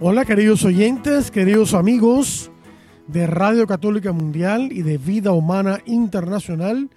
Hola queridos oyentes, queridos amigos de Radio Católica Mundial y de Vida Humana Internacional.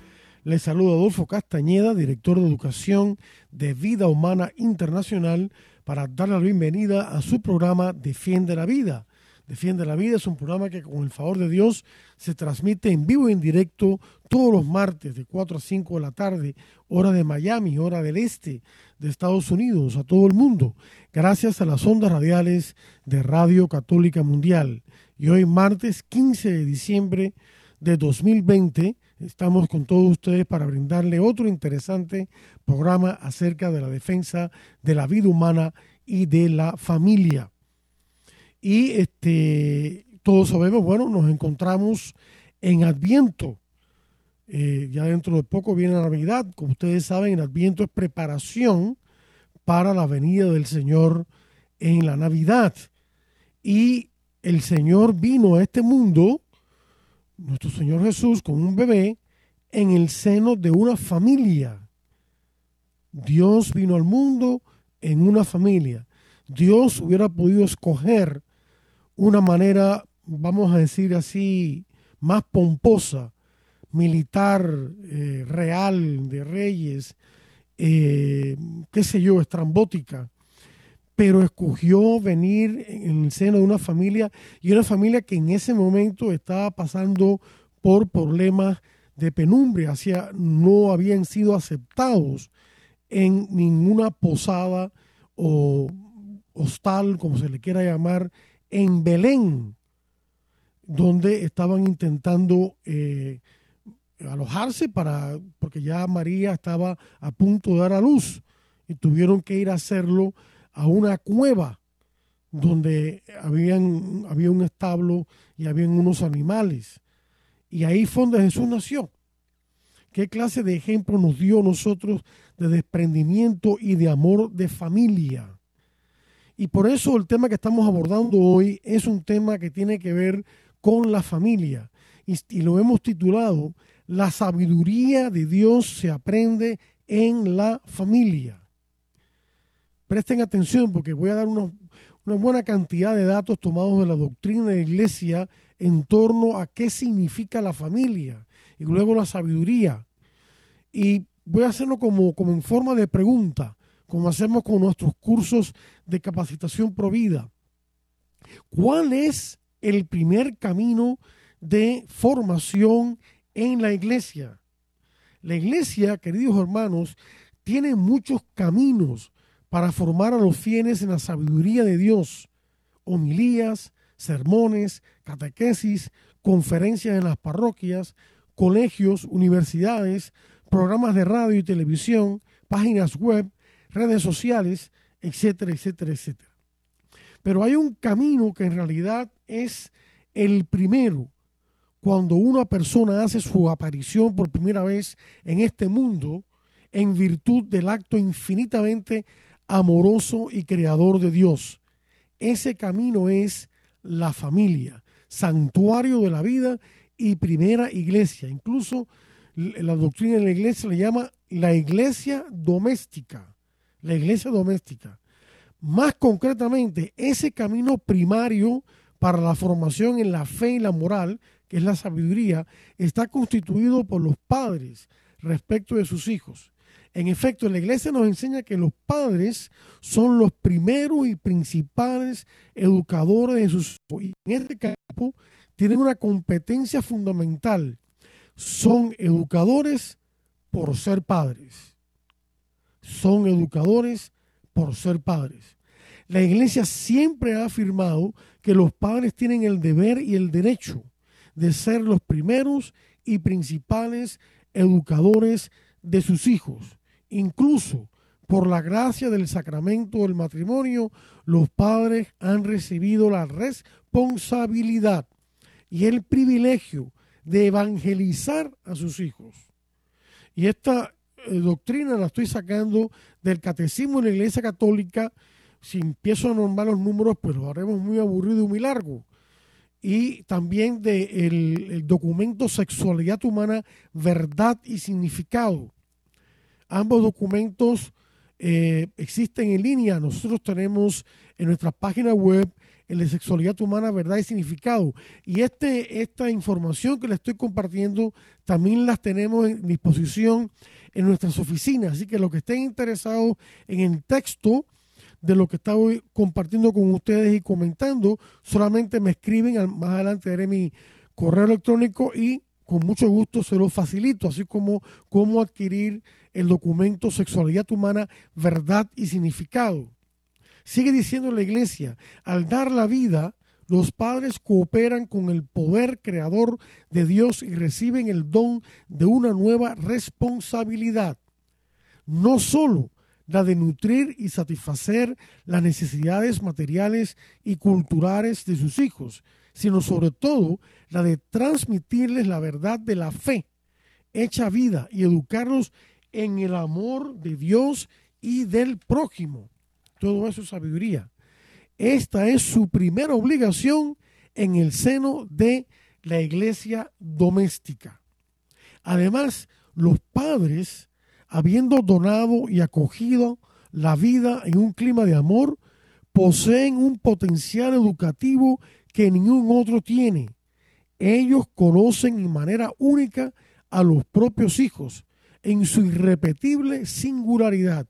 Les saludo Adolfo Castañeda, director de Educación de Vida Humana Internacional, para darle la bienvenida a su programa Defiende la Vida. Defiende la Vida es un programa que con el favor de Dios se transmite en vivo y en directo todos los martes de 4 a 5 de la tarde, hora de Miami, hora del este de Estados Unidos, a todo el mundo, gracias a las ondas radiales de Radio Católica Mundial. Y hoy martes 15 de diciembre de 2020 estamos con todos ustedes para brindarle otro interesante programa acerca de la defensa de la vida humana y de la familia. Y este, todos sabemos, bueno, nos encontramos en Adviento. Eh, ya dentro de poco viene la Navidad. Como ustedes saben, Adviento es preparación para la venida del Señor en la Navidad. Y el Señor vino a este mundo, nuestro Señor Jesús, con un bebé en el seno de una familia. Dios vino al mundo en una familia. Dios hubiera podido escoger una manera, vamos a decir así, más pomposa, militar, eh, real, de reyes, eh, qué sé yo, estrambótica, pero escogió venir en el seno de una familia y una familia que en ese momento estaba pasando por problemas de penumbra, hacia, no habían sido aceptados en ninguna posada o hostal, como se le quiera llamar, en Belén, donde estaban intentando eh, alojarse para, porque ya María estaba a punto de dar a luz y tuvieron que ir a hacerlo a una cueva donde habían, había un establo y habían unos animales. Y ahí fue donde Jesús nació. ¿Qué clase de ejemplo nos dio nosotros de desprendimiento y de amor de familia? Y por eso el tema que estamos abordando hoy es un tema que tiene que ver con la familia. Y, lo hemos titulado La sabiduría de Dios se aprende en la familia. Presten atención porque voy a dar una buena cantidad de datos tomados de la doctrina de la iglesia en torno a qué significa la familia y luego la sabiduría. Y voy a hacerlo como, como en forma de pregunta como hacemos con nuestros cursos de capacitación provida. ¿Cuál es el primer camino de formación en la iglesia? La iglesia, queridos hermanos, tiene muchos caminos para formar a los fieles en la sabiduría de Dios. Homilías, sermones, catequesis, conferencias en las parroquias, colegios, universidades, programas de radio y televisión, páginas web, redes sociales, etcétera, etcétera, etcétera. Pero hay un camino que en realidad es el primero cuando una persona hace su aparición por primera vez en este mundo en virtud del acto infinitamente amoroso y creador de Dios. Ese camino es la familia, santuario de la vida y primera iglesia. Incluso la doctrina de la iglesia le llama la iglesia doméstica la iglesia doméstica. Más concretamente, ese camino primario para la formación en la fe y la moral, que es la sabiduría, está constituido por los padres respecto de sus hijos. En efecto, la iglesia nos enseña que los padres son los primeros y principales educadores de sus hijos. Y en este campo tienen una competencia fundamental. Son educadores por ser padres son educadores por ser padres. La iglesia siempre ha afirmado que los padres tienen el deber y el derecho de ser los primeros y principales educadores de sus hijos. Incluso por la gracia del sacramento del matrimonio, los padres han recibido la responsabilidad y el privilegio de evangelizar a sus hijos. Y esta eh, doctrina la estoy sacando del catecismo de la Iglesia Católica. Si empiezo a nombrar los números, pues lo haremos muy aburrido y muy largo. Y también del de documento Sexualidad Humana, Verdad y Significado. Ambos documentos eh, existen en línea. Nosotros tenemos en nuestra página web el de sexualidad humana, verdad y significado. Y este, esta información que le estoy compartiendo también las tenemos en disposición en nuestras oficinas. Así que los que estén interesados en el texto de lo que estoy compartiendo con ustedes y comentando, solamente me escriben, más adelante daré mi correo electrónico y con mucho gusto se lo facilito, así como cómo adquirir el documento Sexualidad Humana, Verdad y Significado. Sigue diciendo la iglesia, al dar la vida, los padres cooperan con el poder creador de Dios y reciben el don de una nueva responsabilidad. No solo la de nutrir y satisfacer las necesidades materiales y culturales de sus hijos, sino sobre todo la de transmitirles la verdad de la fe, hecha vida y educarlos en el amor de Dios y del prójimo. Todo eso es sabiduría. Esta es su primera obligación en el seno de la iglesia doméstica. Además, los padres, habiendo donado y acogido la vida en un clima de amor, poseen un potencial educativo que ningún otro tiene. Ellos conocen en manera única a los propios hijos en su irrepetible singularidad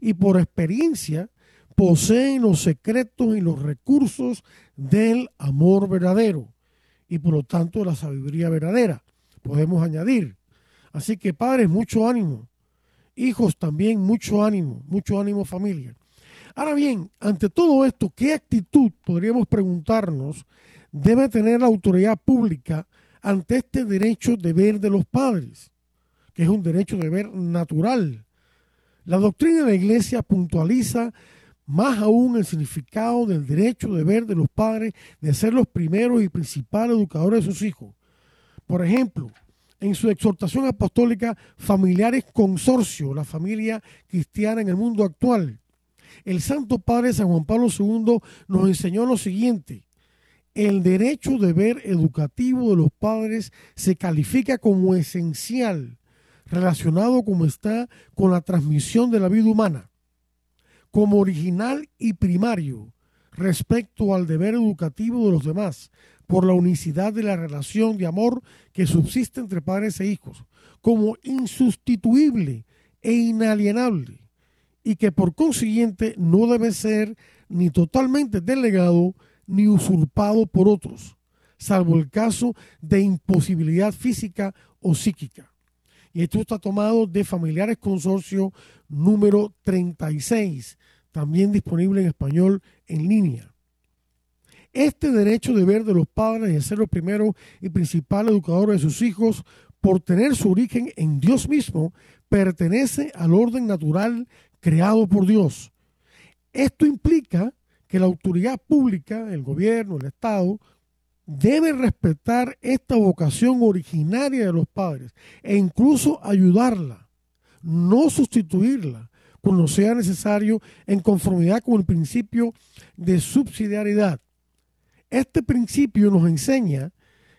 y por experiencia poseen los secretos y los recursos del amor verdadero y por lo tanto la sabiduría verdadera. Podemos añadir. Así que padres, mucho ánimo. Hijos también, mucho ánimo, mucho ánimo familia. Ahora bien, ante todo esto, ¿qué actitud, podríamos preguntarnos, debe tener la autoridad pública ante este derecho de ver de los padres, que es un derecho de ver natural? La doctrina de la Iglesia puntualiza más aún el significado del derecho de ver de los padres de ser los primeros y principales educadores de sus hijos. Por ejemplo, en su exhortación apostólica Familiares Consorcio, la familia cristiana en el mundo actual, el Santo Padre San Juan Pablo II nos enseñó lo siguiente. El derecho de ver educativo de los padres se califica como esencial, relacionado como está con la transmisión de la vida humana como original y primario respecto al deber educativo de los demás, por la unicidad de la relación de amor que subsiste entre padres e hijos, como insustituible e inalienable, y que por consiguiente no debe ser ni totalmente delegado ni usurpado por otros, salvo el caso de imposibilidad física o psíquica. Y esto está tomado de Familiares Consorcio número 36, también disponible en español en línea. Este derecho de ver de los padres de ser los primeros y principales educadores de sus hijos, por tener su origen en Dios mismo, pertenece al orden natural creado por Dios. Esto implica que la autoridad pública, el gobierno, el Estado, debe respetar esta vocación originaria de los padres e incluso ayudarla, no sustituirla cuando sea necesario en conformidad con el principio de subsidiariedad. Este principio nos enseña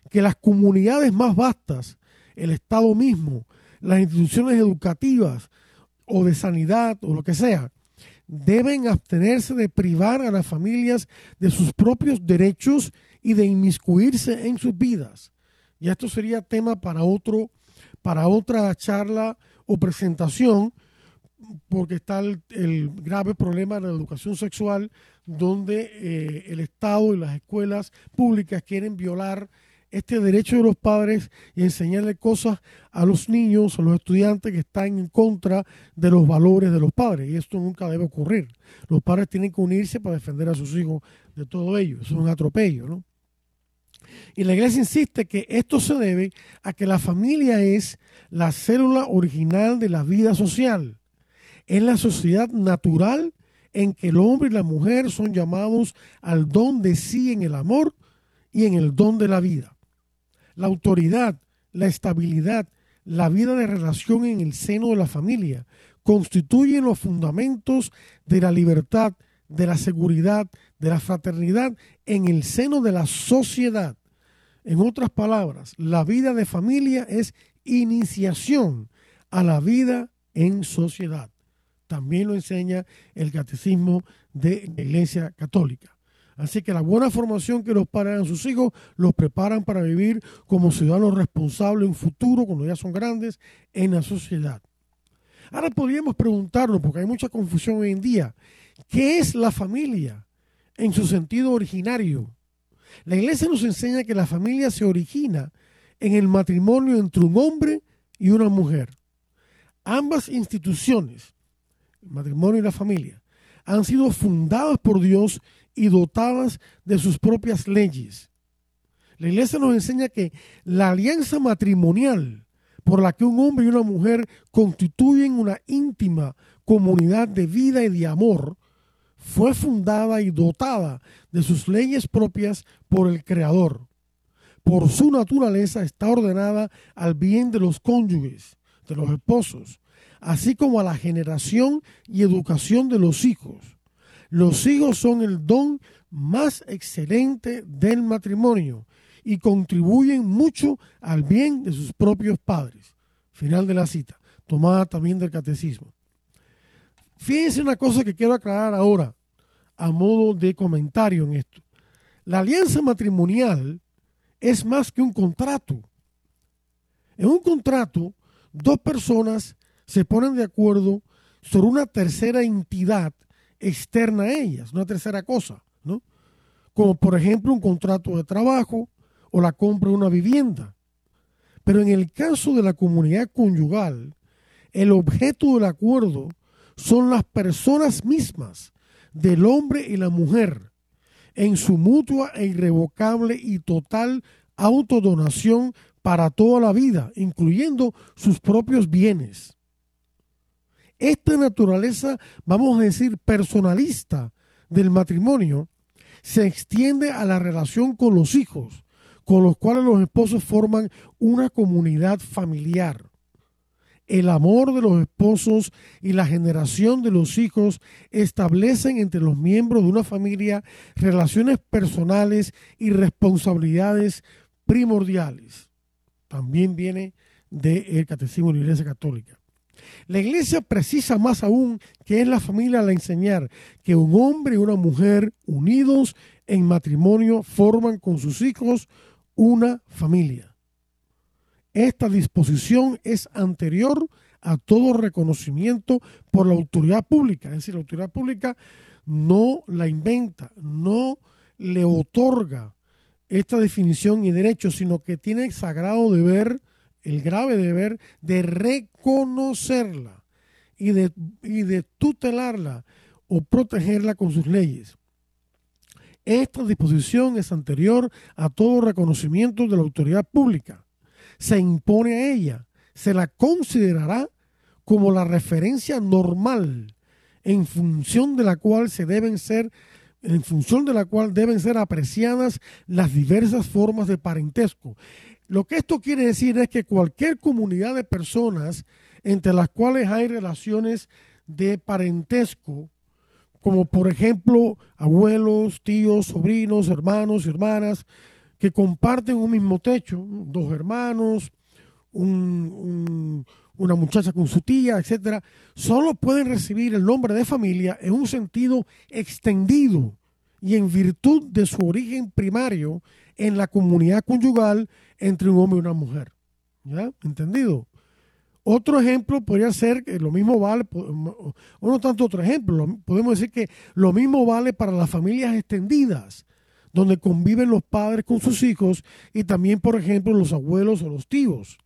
que las comunidades más vastas, el Estado mismo, las instituciones educativas o de sanidad o lo que sea, deben abstenerse de privar a las familias de sus propios derechos y de inmiscuirse en sus vidas. Y esto sería tema para otro, para otra charla o presentación, porque está el, grave problema de la educación sexual, donde eh, el Estado y las escuelas públicas quieren violar este derecho de los padres y enseñarle cosas a los niños, a los estudiantes que están en contra de los valores de los padres. Y esto nunca debe ocurrir. Los padres tienen que unirse para defender a sus hijos de todo ello. es un atropello, ¿no? Y la iglesia insiste que esto se debe a que la familia es la célula original de la vida social. Es la sociedad natural en que el hombre y la mujer son llamados al don de sí en el amor y en el don de la vida. La autoridad, la estabilidad, la vida de relación en el seno de la familia constituyen los fundamentos de la libertad, de la seguridad, de la fraternidad en el seno de la sociedad. En otras palabras, la vida de familia es iniciación a la vida en sociedad. También lo enseña el catecismo de la Iglesia Católica. Así que la buena formación que los padres dan a sus hijos los preparan para vivir como ciudadanos responsables en futuro, cuando ya son grandes, en la sociedad. Ahora podríamos preguntarnos, porque hay mucha confusión hoy en día, ¿qué es la familia en su sentido originario? La iglesia nos enseña que la familia se origina en el matrimonio entre un hombre y una mujer. Ambas instituciones, el matrimonio y la familia, han sido fundadas por Dios y dotadas de sus propias leyes. La iglesia nos enseña que la alianza matrimonial por la que un hombre y una mujer constituyen una íntima comunidad de vida y de amor fue fundada y dotada de sus leyes propias por el Creador. Por su naturaleza está ordenada al bien de los cónyuges, de los esposos, así como a la generación y educación de los hijos. Los hijos son el don más excelente del matrimonio y contribuyen mucho al bien de sus propios padres. Final de la cita, tomada también del catecismo. Fíjense una cosa que quiero aclarar ahora, a modo de comentario en esto. La alianza matrimonial es más que un contrato. En un contrato, dos personas se ponen de acuerdo sobre una tercera entidad externa a ellas, una tercera cosa, ¿no? Como por ejemplo un contrato de trabajo o la compra de una vivienda. Pero en el caso de la comunidad conyugal, el objeto del acuerdo son las personas mismas del hombre y la mujer en su mutua e irrevocable y total autodonación para toda la vida, incluyendo sus propios bienes. Esta naturaleza, vamos a decir, personalista del matrimonio, se extiende a la relación con los hijos, con los cuales los esposos forman una comunidad familiar el amor de los esposos y la generación de los hijos establecen entre los miembros de una familia relaciones personales y responsabilidades primordiales. También viene del Catecismo de la Iglesia Católica. La Iglesia precisa más aún que es la familia al enseñar que un hombre y una mujer unidos en matrimonio forman con sus hijos una familia. Esta disposición es anterior a todo reconocimiento por la autoridad pública. Es decir, la autoridad pública no la inventa, no le otorga esta definición y derecho, sino que tiene el sagrado deber, el grave deber de reconocerla y de, y de tutelarla o protegerla con sus leyes. Esta disposición es anterior a todo reconocimiento de la autoridad pública se impone a ella, se la considerará como la referencia normal en función de la cual se deben ser en función de la cual deben ser apreciadas las diversas formas de parentesco. Lo que esto quiere decir es que cualquier comunidad de personas entre las cuales hay relaciones de parentesco, como por ejemplo abuelos, tíos, sobrinos, hermanos, hermanas, que comparten un mismo techo, dos hermanos, una muchacha con su tía, etcétera, solo pueden recibir el nombre de familia en un sentido extendido y en virtud de su origen primario en la comunidad conyugal entre un hombre y una mujer. ¿Ya? ¿Entendido? Otro ejemplo podría ser que lo mismo vale, o no tanto otro ejemplo, podemos decir que lo mismo vale para las familias extendidas donde conviven los padres con sus hijos y también, por ejemplo, los abuelos o los tíos.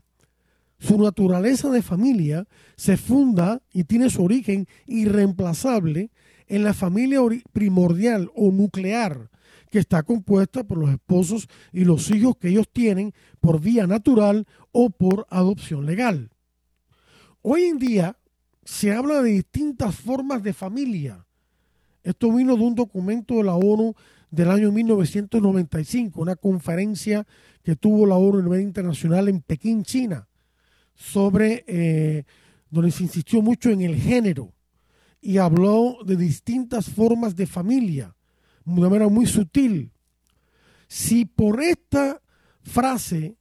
Su naturaleza de familia se funda y tiene su origen irreemplazable en la familia primordial o nuclear, que está compuesta por los esposos y los hijos que ellos tienen por vía natural o por adopción legal. Hoy en día, se habla de distintas formas de familia. Esto vino de un documento de la ONU del año 1995, una conferencia que tuvo la ONU a nivel internacional en Pekín, China, sobre eh, donde se insistió mucho en el género y habló de distintas formas de familia, de una manera muy sutil. Si por esta frase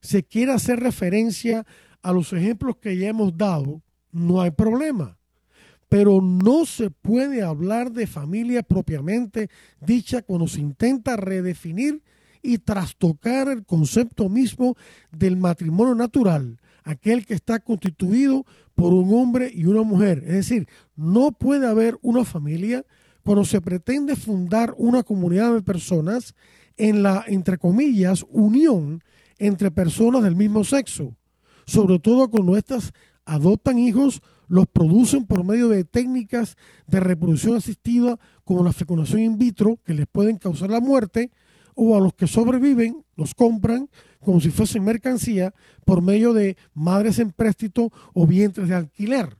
se quiere hacer referencia a los ejemplos que ya hemos dado, no hay problema. Pero no se puede hablar de familia propiamente dicha cuando se intenta redefinir y trastocar el concepto mismo del matrimonio natural, aquel que está constituido por un hombre y una mujer. Es decir, no puede haber una familia cuando se pretende fundar una comunidad de personas en la, entre comillas, unión entre personas del mismo sexo, sobre todo cuando éstas adoptan hijos, los producen por medio de técnicas de reproducción asistida como la fecundación in vitro, que les pueden causar la muerte, o a los que sobreviven, los compran como si fuesen mercancía por medio de madres en préstito o vientres de alquiler.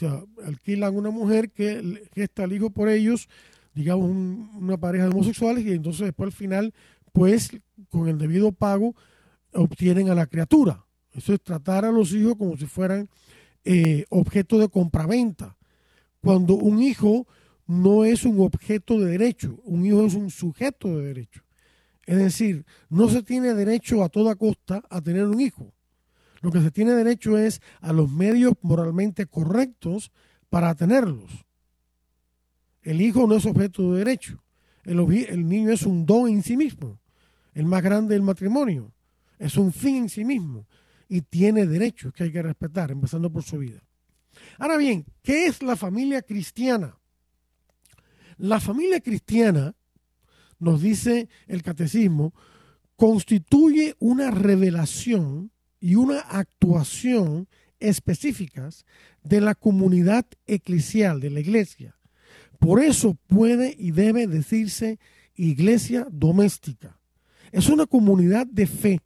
O sea, alquilan una mujer que gesta el hijo por ellos, digamos una pareja de homosexuales, y entonces después al final, pues con el debido pago, obtienen a la criatura. Eso es tratar a los hijos como si fueran eh, objeto de compraventa. Cuando un hijo no es un objeto de derecho, un hijo es un sujeto de derecho. Es decir, no se tiene derecho a toda costa a tener un hijo. Lo que se tiene derecho es a los medios moralmente correctos para tenerlos. El hijo no es objeto de derecho. El, niño es un don en sí mismo, el más grande del matrimonio. Es un fin en sí mismo y tiene derechos que hay que respetar, empezando por su vida. Ahora bien, ¿qué es la familia cristiana? La familia cristiana, nos dice el catecismo, constituye una revelación y una actuación específicas de la comunidad eclesial, de la iglesia. Por eso puede y debe decirse iglesia doméstica. Es una comunidad de fe,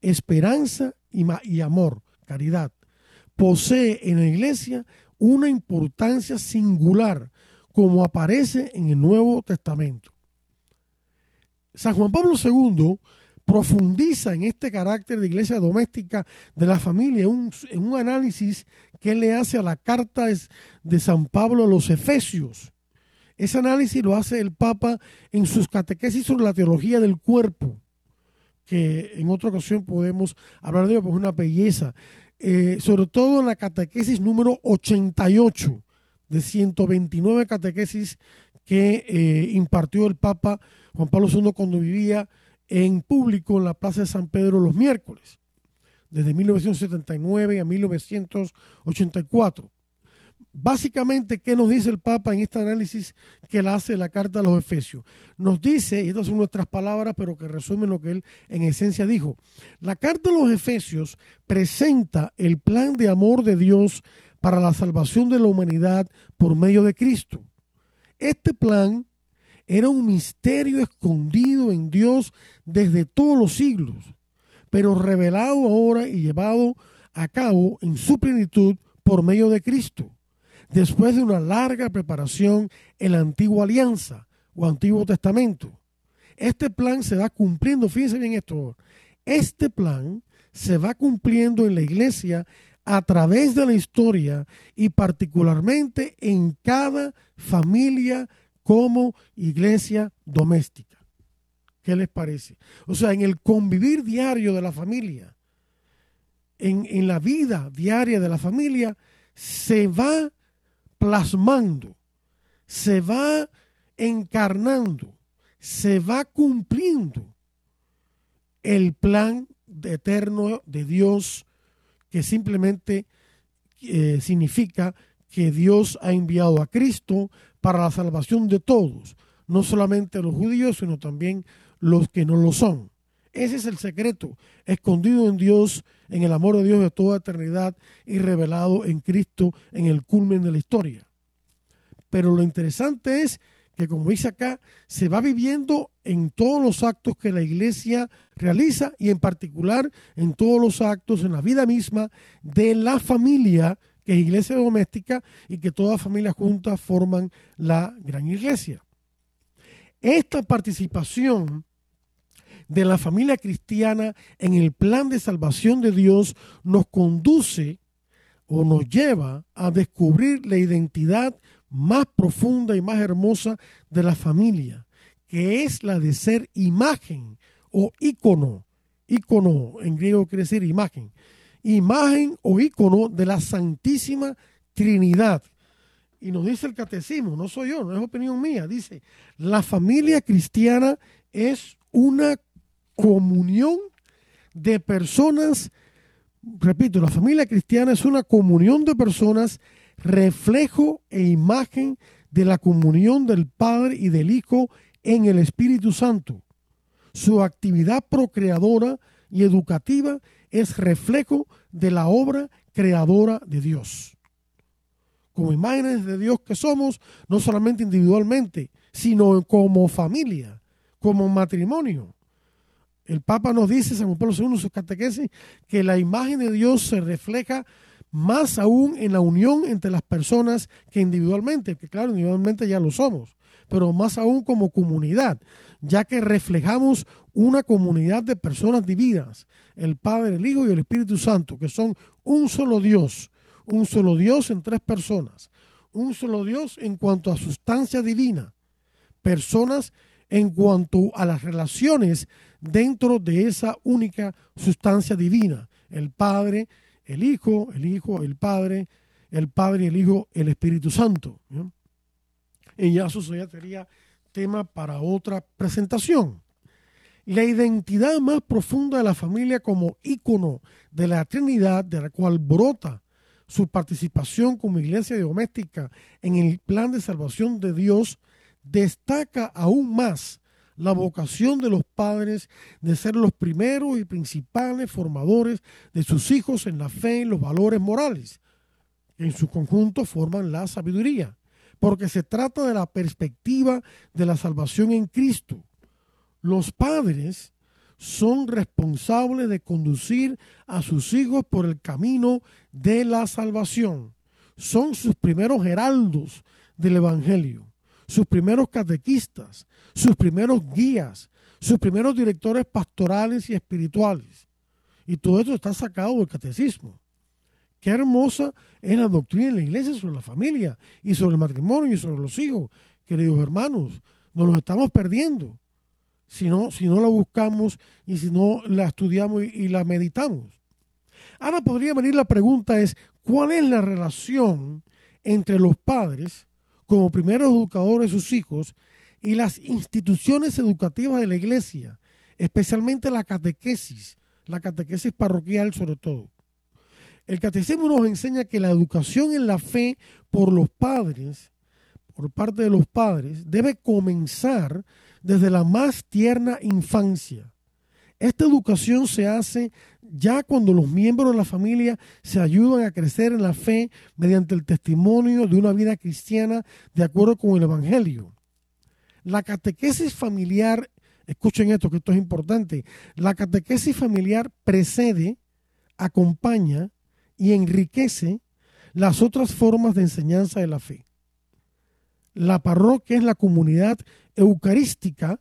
esperanza y, amor, caridad, posee en la iglesia una importancia singular, como aparece en el Nuevo Testamento. San Juan Pablo II profundiza en este carácter de iglesia doméstica de la familia en un análisis que le hace a la carta de San Pablo a los Efesios. Ese análisis lo hace el Papa en sus catequesis sobre la teología del cuerpo que en otra ocasión podemos hablar de ello, porque es una belleza. Eh, sobre todo en la catequesis número 88 de 129 catequesis que eh, impartió el Papa Juan Pablo II cuando vivía en público en la Plaza de San Pedro los miércoles, desde 1979 a 1984. Básicamente, ¿qué nos dice el Papa en este análisis que hace la carta a los Efesios? Nos dice, y estas son nuestras palabras, pero que resumen lo que él en esencia dijo, la carta a los Efesios presenta el plan de amor de Dios para la salvación de la humanidad por medio de Cristo. Este plan era un misterio escondido en Dios desde todos los siglos, pero revelado ahora y llevado a cabo en su plenitud por medio de Cristo después de una larga preparación en la antigua alianza o antiguo testamento. Este plan se va cumpliendo, fíjense bien esto, este plan se va cumpliendo en la iglesia a través de la historia y particularmente en cada familia como iglesia doméstica. ¿Qué les parece? O sea, en el convivir diario de la familia, en, en la vida diaria de la familia, se va plasmando, se va encarnando, se va cumpliendo el plan eterno de Dios que simplemente eh, significa que Dios ha enviado a Cristo para la salvación de todos, no solamente los judíos, sino también los que no lo son. Ese es el secreto, escondido en Dios, en el amor de Dios de toda eternidad y revelado en Cristo en el culmen de la historia. Pero lo interesante es que, como dice acá, se va viviendo en todos los actos que la iglesia realiza y en particular en todos los actos, en la vida misma de la familia que es iglesia doméstica y que todas familias juntas forman la gran iglesia. Esta participación de la familia cristiana en el plan de salvación de Dios nos conduce o nos lleva a descubrir la identidad más profunda y más hermosa de la familia, que es la de ser imagen o ícono. Ícono en griego quiere decir imagen. Imagen o ícono de la Santísima Trinidad. Y nos dice el catecismo, no soy yo, no es opinión mía, dice, la familia cristiana es una comunión de personas, repito, la familia cristiana es una comunión de personas, reflejo e imagen de la comunión del Padre y del Hijo en el Espíritu Santo. Su actividad procreadora y educativa es reflejo de la obra creadora de Dios. Como imágenes de Dios que somos, no solamente individualmente, sino como familia, como matrimonio. El Papa nos dice, San Pablo II, en sus catequesis, que la imagen de Dios se refleja más aún en la unión entre las personas que individualmente, que claro, individualmente ya lo somos, pero más aún como comunidad, ya que reflejamos una comunidad de personas divinas, el Padre, el Hijo y el Espíritu Santo, que son un solo Dios, un solo Dios en tres personas, un solo Dios en cuanto a sustancia divina, personas en cuanto a las relaciones dentro de esa única sustancia divina, el Padre, el Hijo, el Hijo, el Padre, el Padre, el Hijo, el Espíritu Santo. Y ya eso ya sería tema para otra presentación. La identidad más profunda de la familia como ícono de la Trinidad, de la cual brota su participación como iglesia doméstica en el plan de salvación de Dios, destaca aún más la vocación de los padres de ser los primeros y principales formadores de sus hijos en la fe y los valores morales, que en su conjunto forman la sabiduría, porque se trata de la perspectiva de la salvación en Cristo. Los padres son responsables de conducir a sus hijos por el camino de la salvación. Son sus primeros heraldos del Evangelio sus primeros catequistas, sus primeros guías, sus primeros directores pastorales y espirituales. Y todo esto está sacado del catecismo. Qué hermosa es la doctrina de la iglesia sobre la familia y sobre el matrimonio y sobre los hijos. Queridos hermanos, nos los estamos perdiendo si no, si no la buscamos y si no la estudiamos y, y la meditamos. Ahora podría venir la pregunta es, ¿cuál es la relación entre los padres como primeros educadores de sus hijos y las instituciones educativas de la iglesia, especialmente la catequesis, la catequesis parroquial sobre todo. El catecismo nos enseña que la educación en la fe por los padres, por parte de los padres, debe comenzar desde la más tierna infancia. Esta educación se hace ya cuando los miembros de la familia se ayudan a crecer en la fe mediante el testimonio de una vida cristiana de acuerdo con el Evangelio. La catequesis familiar, escuchen esto, que esto es importante, la catequesis familiar precede, acompaña y enriquece las otras formas de enseñanza de la fe. La parroquia es la comunidad eucarística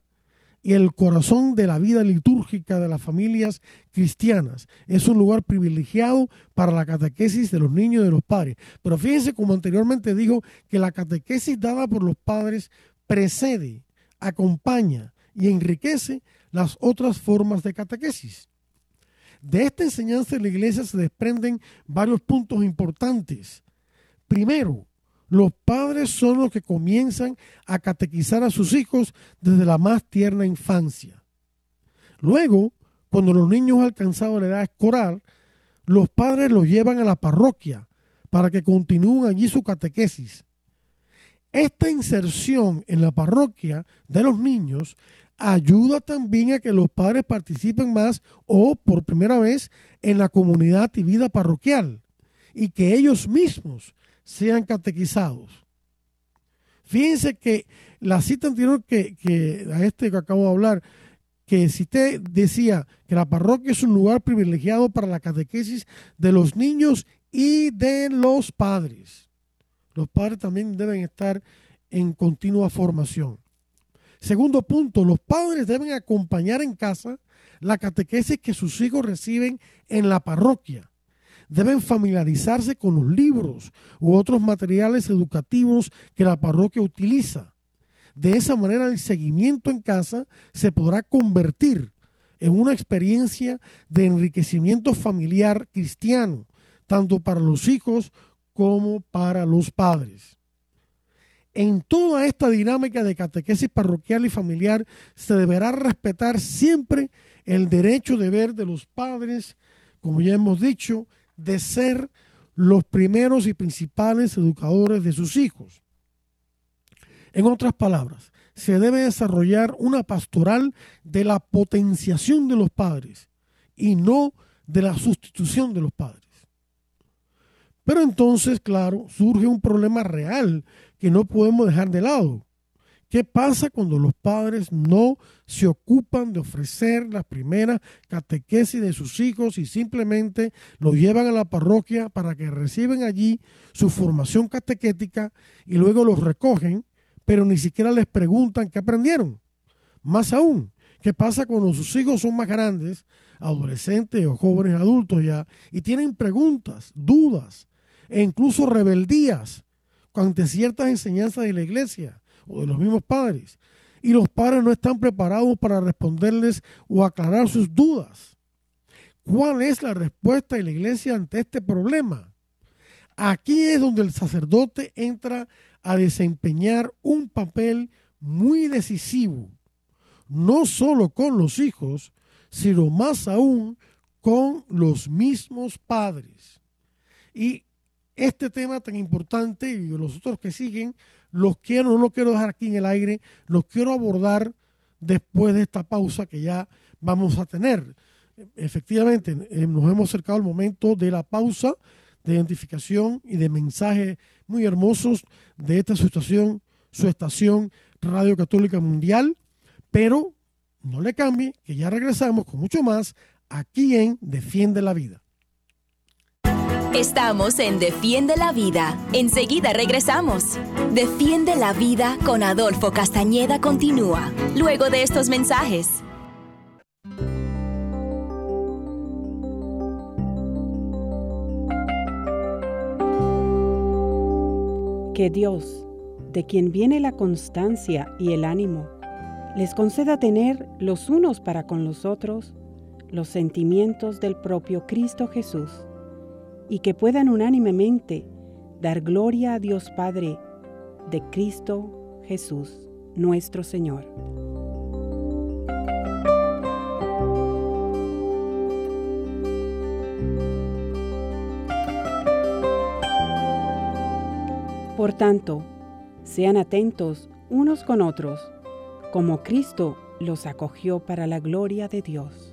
y el corazón de la vida litúrgica de las familias cristianas. Es un lugar privilegiado para la catequesis de los niños y de los padres. Pero fíjense como anteriormente dijo que la catequesis dada por los padres precede, acompaña y enriquece las otras formas de catequesis. De esta enseñanza de la iglesia se desprenden varios puntos importantes. Primero, los padres son los que comienzan a catequizar a sus hijos desde la más tierna infancia. Luego, cuando los niños han alcanzado la edad escolar, los padres los llevan a la parroquia para que continúen allí su catequesis. Esta inserción en la parroquia de los niños ayuda también a que los padres participen más o por primera vez en la comunidad y vida parroquial y que ellos mismos sean catequizados. Fíjense que la cita anterior que, que a este que acabo de hablar, que usted decía que la parroquia es un lugar privilegiado para la catequesis de los niños y de los padres. Los padres también deben estar en continua formación. Segundo punto, los padres deben acompañar en casa la catequesis que sus hijos reciben en la parroquia. Deben familiarizarse con los libros u otros materiales educativos que la parroquia utiliza. De esa manera el seguimiento en casa se podrá convertir en una experiencia de enriquecimiento familiar cristiano, tanto para los hijos como para los padres. En toda esta dinámica de catequesis parroquial y familiar se deberá respetar siempre el derecho de ver de los padres, como ya hemos dicho, de ser los primeros y principales educadores de sus hijos. En otras palabras, se debe desarrollar una pastoral de la potenciación de los padres y no de la sustitución de los padres. Pero entonces, claro, surge un problema real que no podemos dejar de lado. ¿Qué pasa cuando los padres no se ocupan de ofrecer las primeras catequesis de sus hijos y simplemente los llevan a la parroquia para que reciban allí su formación catequética y luego los recogen, pero ni siquiera les preguntan qué aprendieron? Más aún, ¿qué pasa cuando sus hijos son más grandes, adolescentes o jóvenes adultos ya, y tienen preguntas, dudas e incluso rebeldías ante ciertas enseñanzas de la iglesia? O de los mismos padres. Y los padres no están preparados para responderles o aclarar sus dudas. ¿Cuál es la respuesta de la iglesia ante este problema? Aquí es donde el sacerdote entra a desempeñar un papel muy decisivo, no solo con los hijos, sino más aún con los mismos padres. Y este tema tan importante y los otros que siguen los quiero, no los quiero dejar aquí en el aire, los quiero abordar después de esta pausa que ya vamos a tener. Efectivamente, eh, nos hemos acercado al momento de la pausa de identificación y de mensajes muy hermosos de esta situación, su estación Radio Católica Mundial, pero no le cambie, que ya regresamos con mucho más aquí en Defiende la Vida. Estamos en Defiende la Vida. Enseguida regresamos. Defiende la Vida con Adolfo Castañeda continúa, luego de estos mensajes. Que Dios, de quien viene la constancia y el ánimo, les conceda tener los unos para con los otros los sentimientos del propio Cristo Jesús y que puedan unánimemente dar gloria a Dios Padre de Cristo Jesús, nuestro Señor. Por tanto, sean atentos unos con otros, como Cristo los acogió para la gloria de Dios.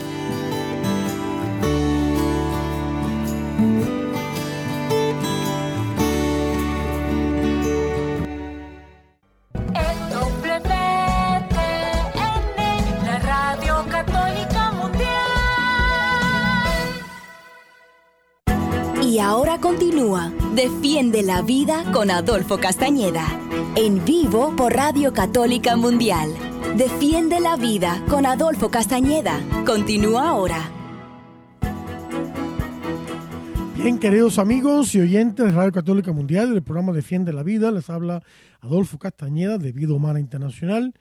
La Vida con Adolfo Castañeda. En vivo por Radio Católica Mundial. Defiende la Vida con Adolfo Castañeda. Continúa ahora. Bien, queridos amigos y oyentes de Radio Católica Mundial, del programa Defiende la Vida, les habla Adolfo Castañeda de Vida Humana Internacional.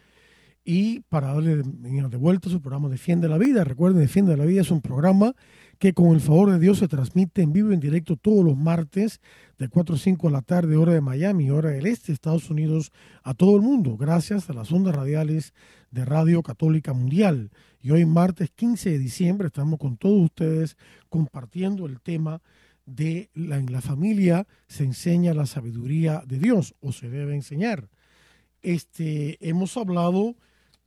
Y para darle de vuelta su programa Defiende la Vida, recuerden, Defiende la Vida es un programa que con el favor de Dios se transmite en vivo en directo todos los martes de 4 a 5 de la tarde, hora de Miami, hora del este, Estados Unidos, a todo el mundo, gracias a las ondas radiales de Radio Católica Mundial. Y hoy, martes 15 de diciembre, estamos con todos ustedes compartiendo el tema de la, en la familia se enseña la sabiduría de Dios o se debe enseñar. Este, hemos hablado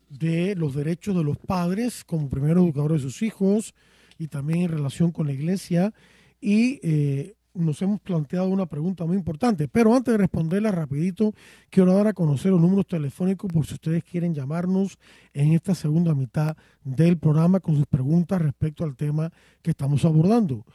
de los derechos de los padres como primer educadores de sus hijos, y también en relación con la iglesia. Y eh, nos hemos planteado una pregunta muy importante. Pero antes de responderla rapidito, quiero dar a conocer los números telefónicos por si ustedes quieren llamarnos en esta segunda mitad del programa con sus preguntas respecto al tema que estamos abordando.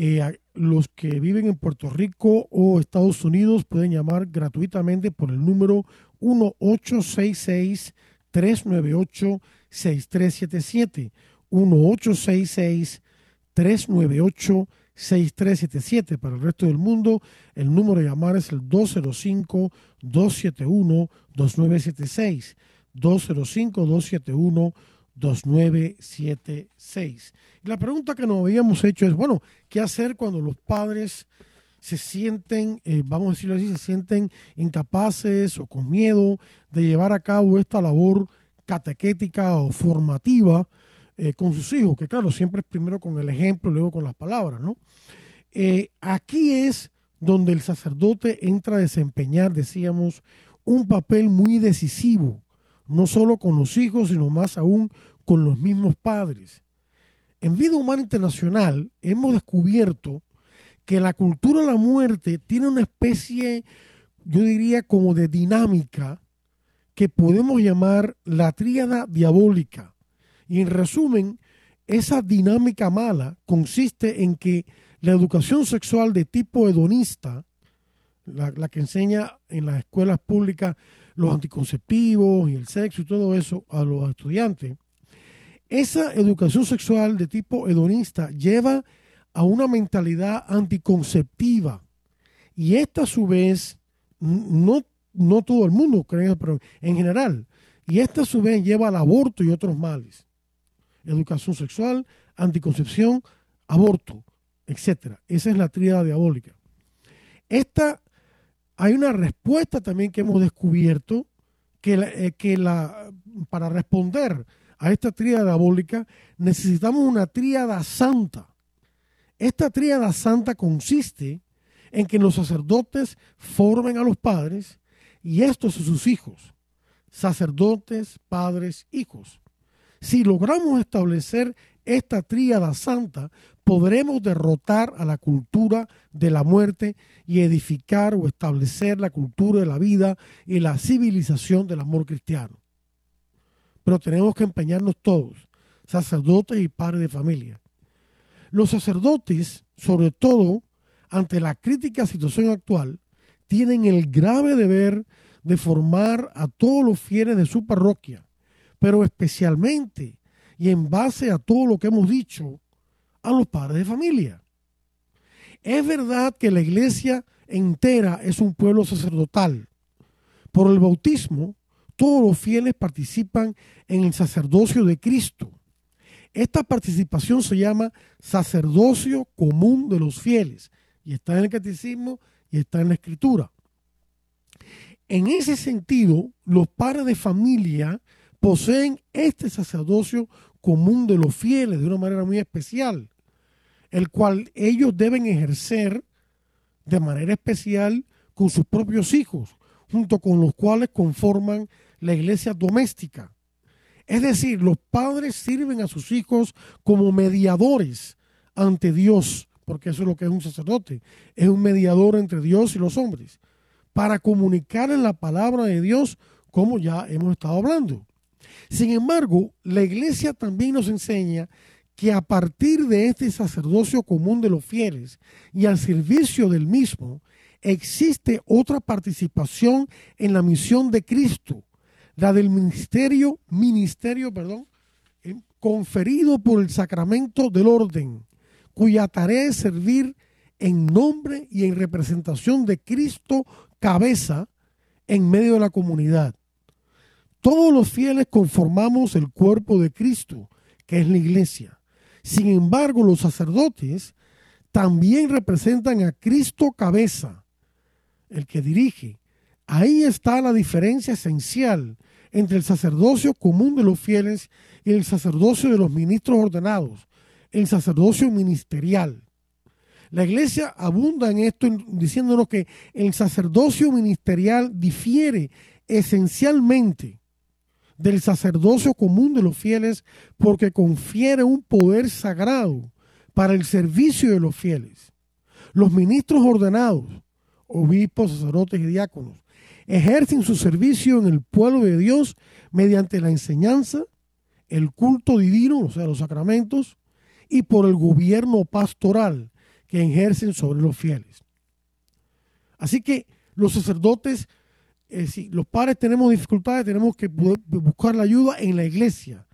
Eh, los que viven en Puerto Rico o Estados Unidos pueden llamar gratuitamente por el número 1866 398 6377 1866-398-6377. Para el resto del mundo, el número de llamar es el 205-271-2976. 205-271-2976. Y la pregunta que nos habíamos hecho es, bueno, ¿qué hacer cuando los padres se sienten, eh, vamos a decirlo así, se sienten incapaces o con miedo de llevar a cabo esta labor catequética o formativa eh, con sus hijos, que claro, siempre es primero con el ejemplo, luego con las palabras, ¿no? Eh, aquí es donde el sacerdote entra a desempeñar, decíamos, un papel muy decisivo, no solo con los hijos, sino más aún con los mismos padres. En Vida Humana Internacional hemos descubierto que la cultura de la muerte tiene una especie, yo diría, como de dinámica que podemos llamar la tríada diabólica. Y en resumen, esa dinámica mala consiste en que la educación sexual de tipo hedonista, la, que enseña en las escuelas públicas los anticonceptivos y el sexo y todo eso a los estudiantes, esa educación sexual de tipo hedonista lleva a una mentalidad anticonceptiva. Y esta a su vez, no, no todo el mundo cree, pero en general, y esta a su vez lleva al aborto y otros males educación sexual, anticoncepción, aborto, etc. Esa es la tríada diabólica. Esta, hay una respuesta también que hemos descubierto que, eh, que la, para responder a esta tríada diabólica necesitamos una tríada santa. Esta tríada santa consiste en que los sacerdotes formen a los padres y estos a sus hijos. Sacerdotes, padres, hijos. Si logramos establecer esta tríada santa, podremos derrotar a la cultura de la muerte y edificar o establecer la cultura de la vida y la civilización del amor cristiano. Pero tenemos que empeñarnos todos, sacerdotes y padres de familia. Los sacerdotes, sobre todo ante la crítica situación actual, tienen el grave deber de formar a todos los fieles de su parroquia pero especialmente y en base a todo lo que hemos dicho, a los padres de familia. Es verdad que la iglesia entera es un pueblo sacerdotal. Por el bautismo, todos los fieles participan en el sacerdocio de Cristo. Esta participación se llama sacerdocio común de los fieles y está en el catecismo y está en la escritura. En ese sentido, los padres de familia poseen este sacerdocio común de los fieles de una manera muy especial, el cual ellos deben ejercer de manera especial con sus propios hijos, junto con los cuales conforman la iglesia doméstica. Es decir, los padres sirven a sus hijos como mediadores ante Dios, porque eso es lo que es un sacerdote, es un mediador entre Dios y los hombres, para comunicar en la palabra de Dios como ya hemos estado hablando. Sin embargo, la iglesia también nos enseña que a partir de este sacerdocio común de los fieles y al servicio del mismo, existe otra participación en la misión de Cristo, la del ministerio, ministerio, perdón, eh, conferido por el sacramento del orden, cuya tarea es servir en nombre y en representación de Cristo cabeza en medio de la comunidad. Todos los fieles conformamos el cuerpo de Cristo, que es la iglesia. Sin embargo, los sacerdotes también representan a Cristo cabeza, el que dirige. Ahí está la diferencia esencial entre el sacerdocio común de los fieles y el sacerdocio de los ministros ordenados, el sacerdocio ministerial. La iglesia abunda en esto diciéndonos que el sacerdocio ministerial difiere esencialmente del sacerdocio común de los fieles porque confiere un poder sagrado para el servicio de los fieles. Los ministros ordenados, obispos, sacerdotes y diáconos, ejercen su servicio en el pueblo de Dios mediante la enseñanza, el culto divino, o sea, los sacramentos, y por el gobierno pastoral que ejercen sobre los fieles. Así que los sacerdotes si los padres tenemos dificultades, tenemos que buscar la ayuda en la iglesia,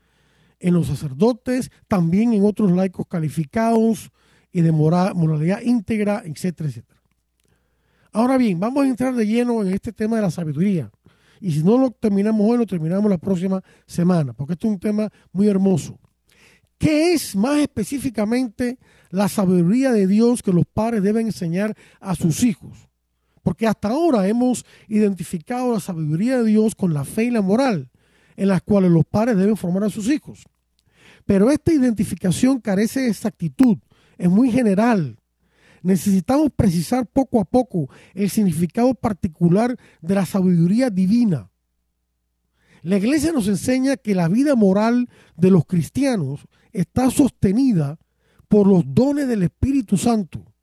en los sacerdotes, también en otros laicos calificados y de moralidad íntegra, etcétera, etcétera. Ahora bien, vamos a entrar de lleno en este tema de la sabiduría. Y si no lo terminamos hoy, lo terminamos la próxima semana, porque esto es un tema muy hermoso. ¿Qué es más específicamente la sabiduría de Dios que los padres deben enseñar a sus hijos? Porque hasta ahora hemos identificado la sabiduría de Dios con la fe y la moral, en las cuales los padres deben formar a sus hijos. Pero esta identificación carece de exactitud, es muy general. Necesitamos precisar poco a poco el significado particular de la sabiduría divina. La iglesia nos enseña que la vida moral de los cristianos está sostenida por los dones del Espíritu Santo.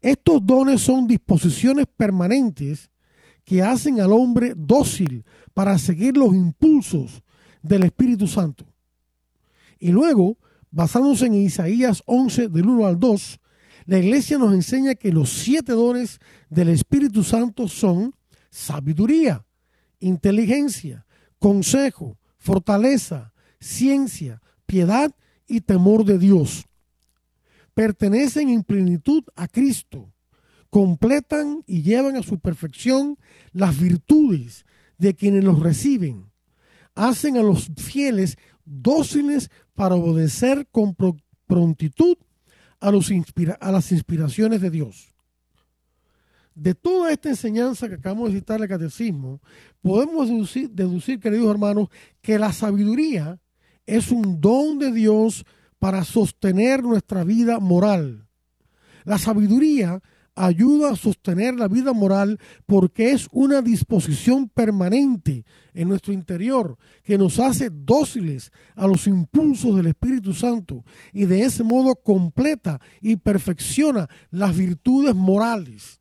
Estos dones son disposiciones permanentes que hacen al hombre dócil para seguir los impulsos del Espíritu Santo. Y luego, basándose en Isaías 11 del 1 al 2, la iglesia nos enseña que los siete dones del Espíritu Santo son sabiduría, inteligencia, consejo, fortaleza, ciencia, piedad y temor de Dios pertenecen en plenitud a Cristo, completan y llevan a su perfección las virtudes de quienes los reciben, hacen a los fieles dóciles para obedecer con prontitud a, los a las inspiraciones de Dios. De toda esta enseñanza que acabamos de citar el catecismo, podemos deducir, deducir, queridos hermanos, que la sabiduría es un don de Dios para sostener nuestra vida moral. La sabiduría ayuda a sostener la vida moral porque es una disposición permanente en nuestro interior que nos hace dóciles a los impulsos del Espíritu Santo y de ese modo completa y perfecciona las virtudes morales.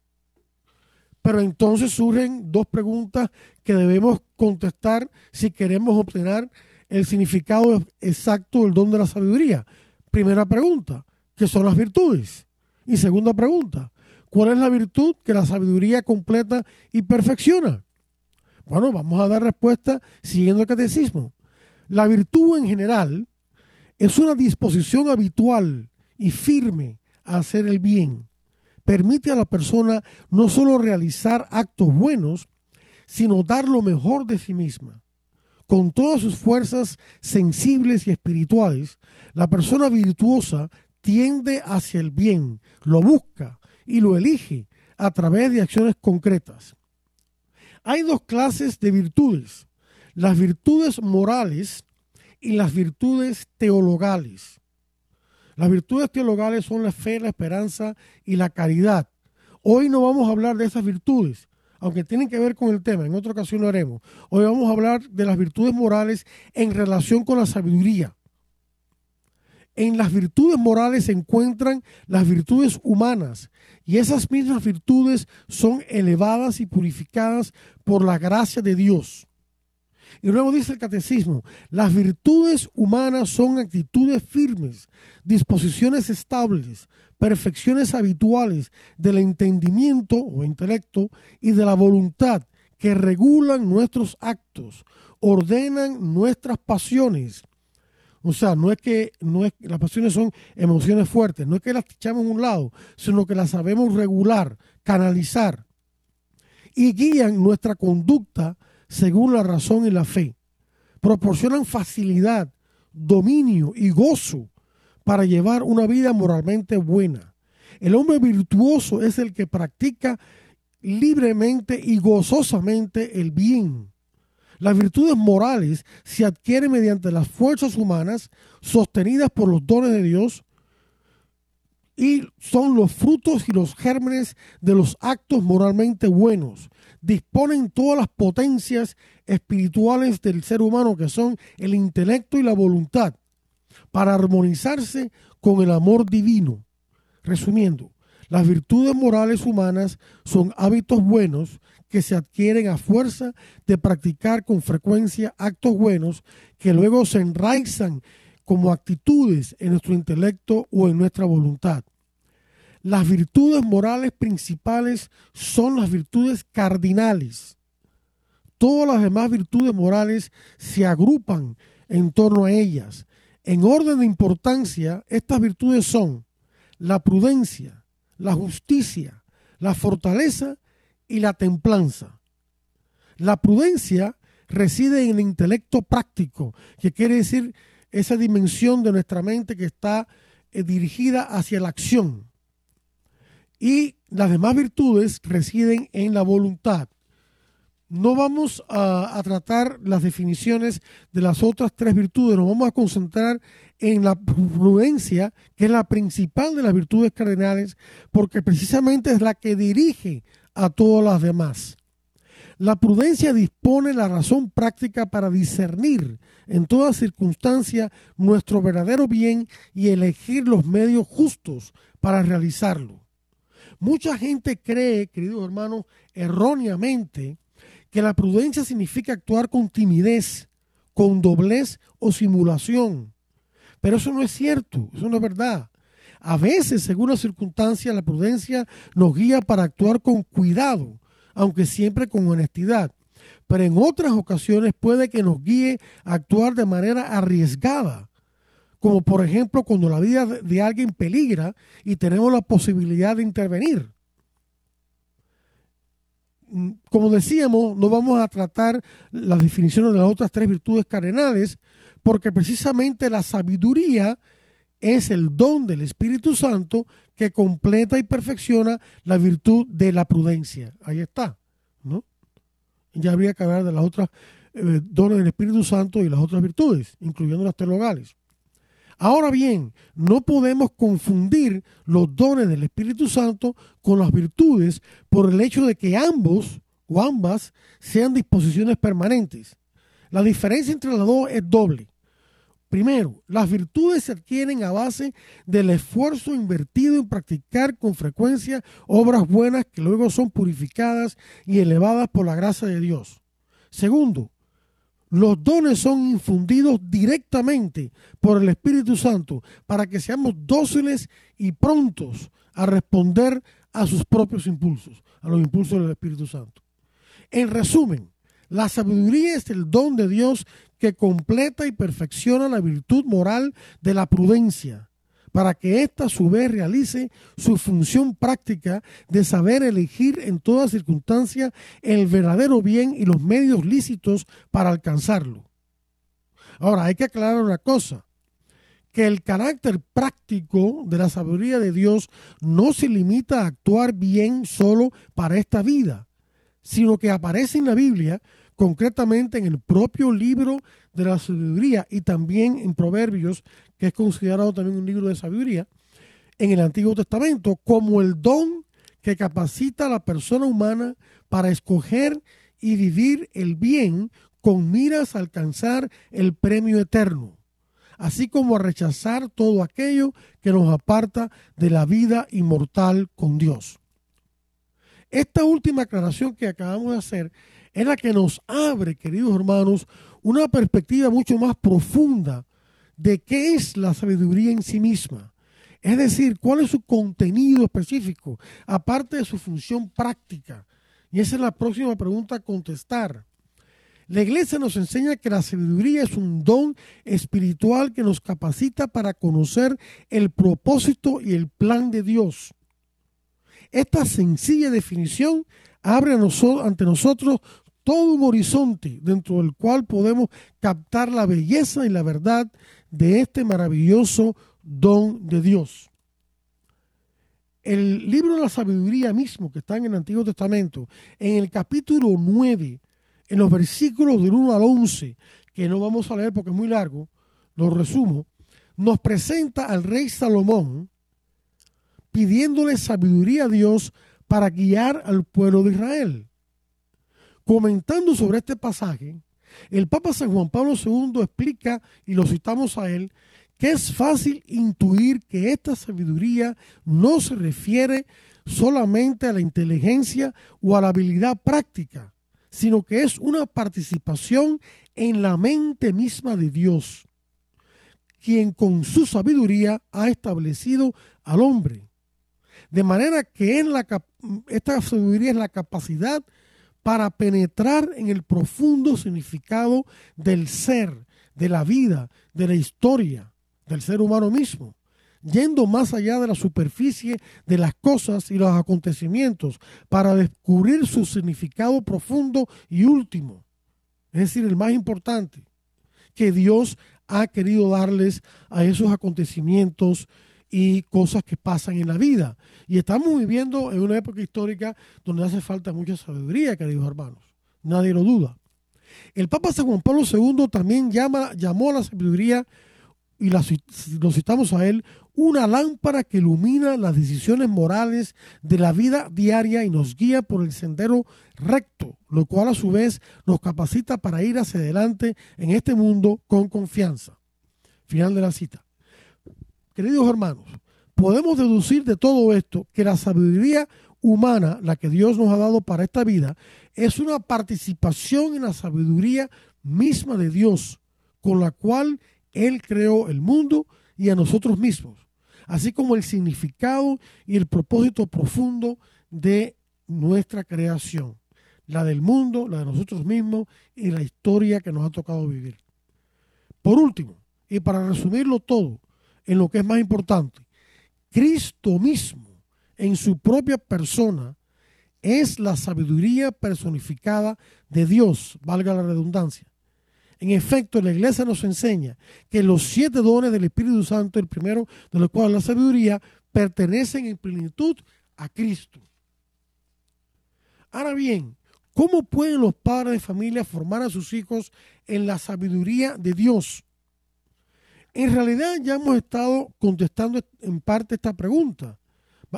Pero entonces surgen dos preguntas que debemos contestar si queremos obtener el significado exacto del don de la sabiduría. Primera pregunta, ¿qué son las virtudes? Y segunda pregunta, ¿cuál es la virtud que la sabiduría completa y perfecciona? Bueno, vamos a dar respuesta siguiendo el catecismo. La virtud en general es una disposición habitual y firme a hacer el bien. Permite a la persona no solo realizar actos buenos, sino dar lo mejor de sí misma con todas sus fuerzas sensibles y espirituales, la persona virtuosa tiende hacia el bien, lo busca y lo elige a través de acciones concretas. Hay dos clases de virtudes, las virtudes morales y las virtudes teologales. Las virtudes teologales son la fe, la esperanza y la caridad. Hoy no vamos a hablar de esas virtudes, aunque tienen que ver con el tema, en otra ocasión lo haremos. Hoy vamos a hablar de las virtudes morales en relación con la sabiduría. En las virtudes morales se encuentran las virtudes humanas y esas mismas virtudes son elevadas y purificadas por la gracia de Dios. Y luego dice el catecismo, las virtudes humanas son actitudes firmes, disposiciones estables, perfecciones habituales del entendimiento o intelecto y de la voluntad que regulan nuestros actos, ordenan nuestras pasiones. O sea, no es que no es, las pasiones son emociones fuertes, no es que las echamos a un lado, sino que las sabemos regular, canalizar y guían nuestra conducta según la razón y la fe. Proporcionan facilidad, dominio y gozo para llevar una vida moralmente buena. El hombre virtuoso es el que practica libremente y gozosamente el bien. Las virtudes morales se adquieren mediante las fuerzas humanas sostenidas por los dones de Dios y son los frutos y los gérmenes de los actos moralmente buenos disponen todas las potencias espirituales del ser humano, que son el intelecto y la voluntad, para armonizarse con el amor divino. Resumiendo, las virtudes morales humanas son hábitos buenos que se adquieren a fuerza de practicar con frecuencia actos buenos que luego se enraizan como actitudes en nuestro intelecto o en nuestra voluntad. Las virtudes morales principales son las virtudes cardinales. Todas las demás virtudes morales se agrupan en torno a ellas. En orden de importancia, estas virtudes son la prudencia, la justicia, la fortaleza y la templanza. La prudencia reside en el intelecto práctico, que quiere decir esa dimensión de nuestra mente que está eh, dirigida hacia la acción. Y las demás virtudes residen en la voluntad. No vamos a, tratar las definiciones de las otras tres virtudes, nos vamos a concentrar en la prudencia, que es la principal de las virtudes cardinales, porque precisamente es la que dirige a todas las demás. La prudencia dispone la razón práctica para discernir en toda circunstancia nuestro verdadero bien y elegir los medios justos para realizarlo. Mucha gente cree, queridos hermanos, erróneamente, que la prudencia significa actuar con timidez, con doblez o simulación. Pero eso no es cierto, eso no es verdad. A veces, según las circunstancias, la prudencia nos guía para actuar con cuidado, aunque siempre con honestidad. Pero en otras ocasiones puede que nos guíe a actuar de manera arriesgada, como por ejemplo cuando la vida de alguien peligra y tenemos la posibilidad de intervenir. Mm, como decíamos, no vamos a tratar las definiciones de las otras tres virtudes cardenales, porque precisamente la sabiduría es el don del Espíritu Santo que completa y perfecciona la virtud de la prudencia. Ahí está, ¿no? Ya habría que hablar de las otras eh, dones del Espíritu Santo y las otras virtudes, incluyendo las teologales. Ahora bien, no podemos confundir los dones del Espíritu Santo con las virtudes por el hecho de que ambos o ambas sean disposiciones permanentes. La diferencia entre las dos es doble. Primero, las virtudes se adquieren a base del esfuerzo invertido en practicar con frecuencia obras buenas que luego son purificadas y elevadas por la gracia de Dios. Segundo, los dones son infundidos directamente por el Espíritu Santo para que seamos dóciles y prontos a responder a sus propios impulsos, a los impulsos del Espíritu Santo. En resumen, la sabiduría es el don de Dios que completa y perfecciona la virtud moral de la prudencia, para que ésta a su vez realice su función práctica de saber elegir en toda circunstancia el verdadero bien y los medios lícitos para alcanzarlo. Ahora, hay que aclarar una cosa, que el carácter práctico de la sabiduría de Dios no se limita a actuar bien solo para esta vida, sino que aparece en la Biblia, concretamente en el propio libro de la sabiduría y también en Proverbios, que es considerado también un libro de sabiduría, en el Antiguo Testamento, como el don que capacita a la persona humana para escoger y vivir el bien con miras a alcanzar el premio eterno, así como a rechazar todo aquello que nos aparta de la vida inmortal con Dios. Esta última aclaración que acabamos de hacer es la que nos abre, queridos hermanos, una perspectiva mucho más profunda de qué es la sabiduría en sí misma. Es decir, cuál es su contenido específico, aparte de su función práctica. Y esa es la próxima pregunta a contestar. La iglesia nos enseña que la sabiduría es un don espiritual que nos capacita para conocer el propósito y el plan de Dios. Esta sencilla definición abre ante nosotros todo un horizonte dentro del cual podemos captar la belleza y la verdad de este maravilloso don de Dios. El libro de la sabiduría mismo que está en el Antiguo Testamento, en el capítulo 9, en los versículos del 1 al 11, que no vamos a leer porque es muy largo, lo resumo, nos presenta al rey Salomón pidiéndole sabiduría a Dios para guiar al pueblo de Israel. Comentando sobre este pasaje, el Papa San Juan Pablo II explica, y lo citamos a él, que es fácil intuir que esta sabiduría no se refiere solamente a la inteligencia o a la habilidad práctica, sino que es una participación en la mente misma de Dios, quien con su sabiduría ha establecido al hombre. De manera que esta sabiduría es la capacidad para penetrar en el profundo significado del ser, de la vida, de la historia, del ser humano mismo, yendo más allá de la superficie de las cosas y los acontecimientos para descubrir su significado profundo y último, es decir, el más importante, que Dios ha querido darles a esos acontecimientos y cosas que pasan en la vida. Y estamos viviendo en una época histórica donde hace falta mucha sabiduría, queridos hermanos. Nadie lo duda. El Papa San Juan Pablo II también llama, llamó a la sabiduría y lo citamos a él, una lámpara que ilumina las decisiones morales de la vida diaria y nos guía por el sendero recto, lo cual a su vez nos capacita para ir hacia adelante en este mundo con confianza. Final de la cita. Queridos hermanos, podemos deducir de todo esto que la sabiduría humana, la que Dios nos ha dado para esta vida, es una participación en la sabiduría misma de Dios, con la cual él creó el mundo y a nosotros mismos, así como el significado y el propósito profundo de nuestra creación, la del mundo, la de nosotros mismos y la historia que nos ha tocado vivir. Por último, y para resumirlo todo, en lo que es más importante, Cristo mismo, en su propia persona, es la sabiduría personificada de Dios, valga la redundancia. En efecto, la iglesia nos enseña que los siete dones del Espíritu Santo, el primero de los cuales la sabiduría, pertenecen en plenitud a Cristo. Ahora bien, ¿cómo pueden los padres de familia formar a sus hijos en la sabiduría de Dios? En realidad ya hemos estado contestando en parte esta pregunta.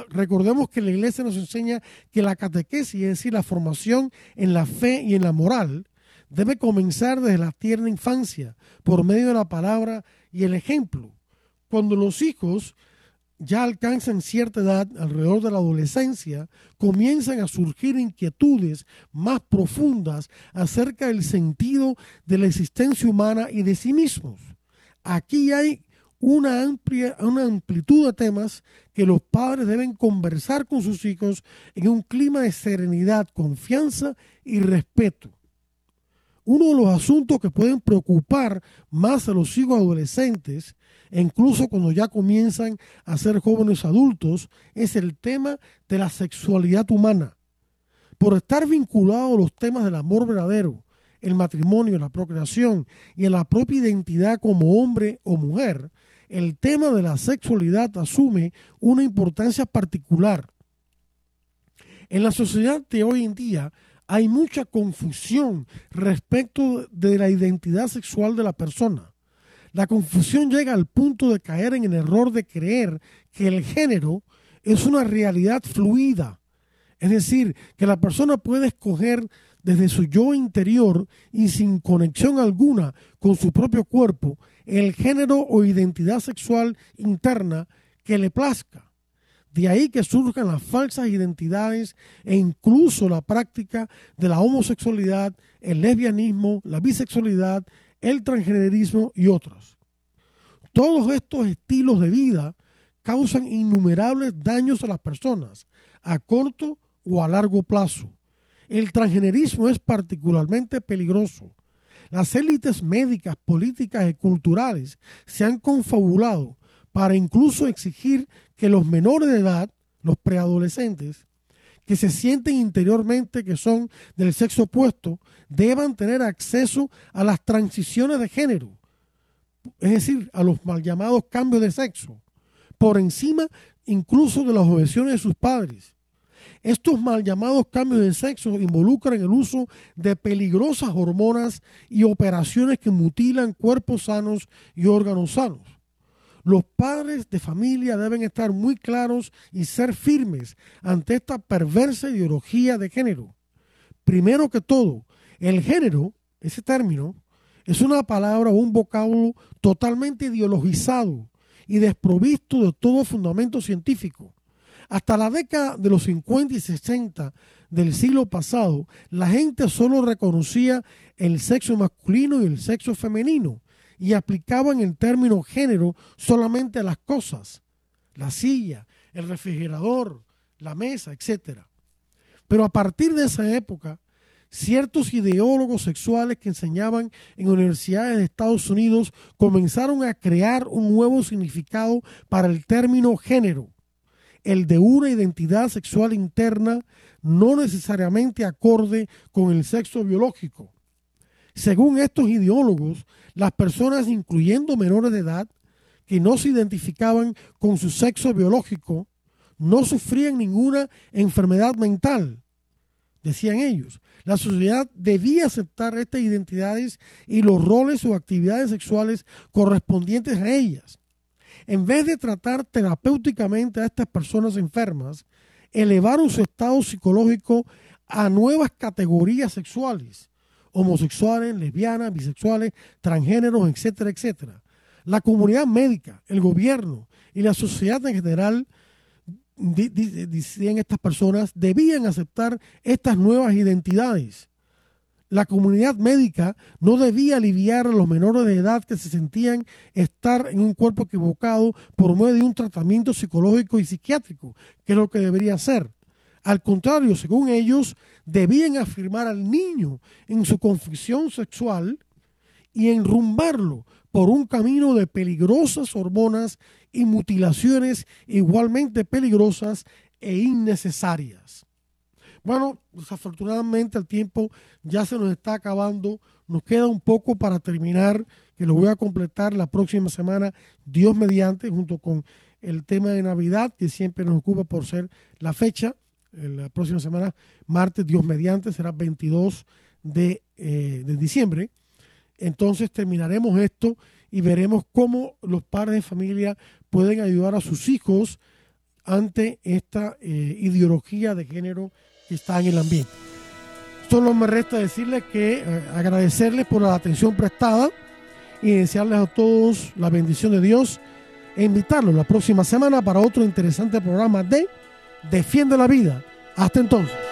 Recordemos que la iglesia nos enseña que la catequesis, es decir, la formación en la fe y en la moral, debe comenzar desde la tierna infancia, por medio de la palabra y el ejemplo. Cuando los hijos ya alcanzan cierta edad, alrededor de la adolescencia, comienzan a surgir inquietudes más profundas acerca del sentido de la existencia humana y de sí mismos. Aquí hay una amplia una amplitud de temas que los padres deben conversar con sus hijos en un clima de serenidad, confianza y respeto uno de los asuntos que pueden preocupar más a los hijos adolescentes, e incluso cuando ya comienzan a ser jóvenes adultos, es el tema de la sexualidad humana. Por estar vinculado a los temas del amor verdadero, el matrimonio, la procreación y en la propia identidad como hombre o mujer, el tema de la sexualidad asume una importancia particular. En la sociedad de hoy en día hay mucha confusión respecto de la identidad sexual de la persona. La confusión llega al punto de caer en el error de creer que el género es una realidad fluida, es decir, que la persona puede escoger desde su yo interior y sin conexión alguna con su propio cuerpo el género o identidad sexual interna que le plazca. De ahí que surjan las falsas identidades e incluso la práctica de la homosexualidad, el lesbianismo, la bisexualidad, el transgenerismo y otros. Todos estos estilos de vida causan innumerables daños a las personas a corto o a largo plazo. El transgenerismo es particularmente peligroso. Las élites médicas, políticas y culturales se han confabulado para incluso exigir que los menores de edad, los preadolescentes, que se sienten interiormente que son del sexo opuesto, deban tener acceso a las transiciones de género, es decir, a los mal llamados cambios de sexo, por encima incluso de las objeciones de sus padres. Estos mal llamados cambios de sexo involucran el uso de peligrosas hormonas y operaciones que mutilan cuerpos sanos y órganos sanos. Los padres de familia deben estar muy claros y ser firmes ante esta perversa ideología de género. Primero que todo, el género, ese término, es una palabra o un vocablo totalmente ideologizado y desprovisto de todo fundamento científico. Hasta la década de los 50 y 60 del siglo pasado, la gente solo reconocía el sexo masculino y el sexo femenino y aplicaban el término género solamente a las cosas, la silla, el refrigerador, la mesa, etc. Pero a partir de esa época, ciertos ideólogos sexuales que enseñaban en universidades de Estados Unidos comenzaron a crear un nuevo significado para el término género el de una identidad sexual interna no necesariamente acorde con el sexo biológico. Según estos ideólogos, las personas, incluyendo menores de edad, que no se identificaban con su sexo biológico, no sufrían ninguna enfermedad mental, decían ellos. La sociedad debía aceptar estas identidades y los roles o actividades sexuales correspondientes a ellas en vez de tratar terapéuticamente a estas personas enfermas, elevaron su estado psicológico a nuevas categorías sexuales, homosexuales, lesbianas, bisexuales, transgéneros, etcétera, etcétera. La comunidad médica, el gobierno y la sociedad en general, decían estas personas, debían aceptar estas nuevas identidades la comunidad médica no debía aliviar a los menores de edad que se sentían estar en un cuerpo equivocado por medio de un tratamiento psicológico y psiquiátrico, que es lo que debería hacer. Al contrario, según ellos, debían afirmar al niño en su confusión sexual y enrumbarlo por un camino de peligrosas hormonas y mutilaciones igualmente peligrosas e innecesarias. Bueno, desafortunadamente el tiempo ya se nos está acabando. Nos queda un poco para terminar, que lo voy a completar la próxima semana, Dios mediante, junto con el tema de Navidad, que siempre nos ocupa por ser la fecha. La próxima semana, martes, Dios mediante, será 22 de, eh, de diciembre. Entonces terminaremos esto y veremos cómo los padres de familia pueden ayudar a sus hijos ante esta eh, ideología de género que está en el ambiente. Solo me resta decirles que eh, agradecerles por la atención prestada y desearles a todos la bendición de Dios e invitarlos la próxima semana para otro interesante programa de Defiende la Vida. Hasta entonces.